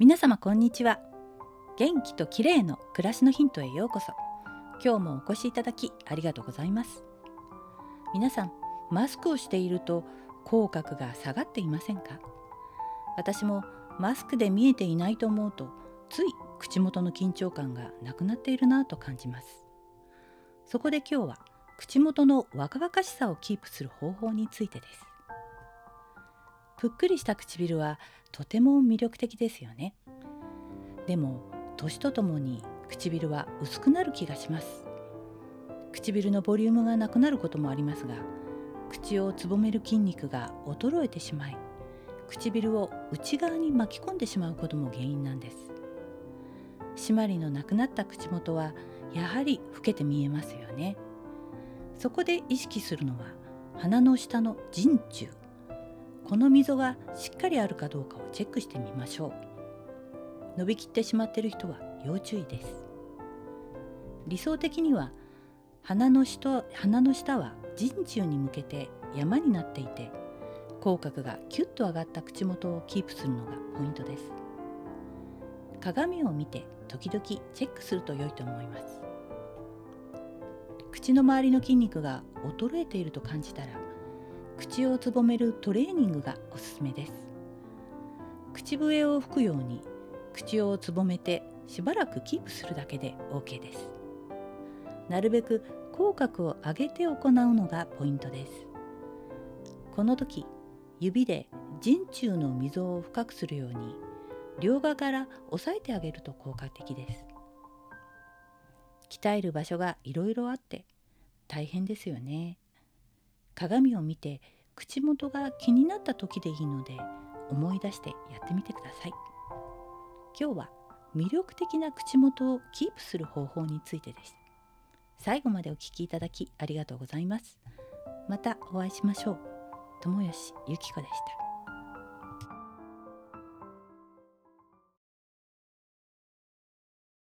皆様こんにちは。元気と綺麗の暮らしのヒントへようこそ。今日もお越しいただきありがとうございます。皆さんマスクをしていると口角が下がっていませんか？私もマスクで見えていないと思うとつい口元の緊張感がなくなっているなと感じます。そこで今日は口元の若々しさをキープする方法についてです。ぷっくりした唇はとても魅力的ですよね。でも年とともに唇は薄くなる気がします。唇のボリュームがなくなることもありますが口をつぼめる筋肉が衰えてしまい唇を内側に巻き込んでしまうことも原因なんです。締まりのなくなった口元はやはり老けて見えますよね。そこで意識するのは鼻の下の陣中。この溝がしっかりあるかどうかをチェックしてみましょう。伸びきってしまっている人は要注意です。理想的には鼻の下鼻の下は人中に向けて山になっていて口角がキュッと上がった口元をキープするのがポイントです。鏡を見て時々チェックすると良いと思います。口の周りの筋肉が衰えていると感じたら口をつぼめるトレーニングがおすすめです。口笛を吹くように口をつぼめてしばらくキープするだけで OK です。なるべく口角を上げて行うのがポイントです。この時指で陣中の溝を深くするように両側から押さえてあげると効果的です。鍛える場所がいろいろあって大変ですよね。鏡を見て口元が気になった時でいいので思い出してやってみてください。今日は魅力的な口元をキープする方法についてです。最後までお聞きいただきありがとうございます。またお会いしましょう。友吉ゆき子でした。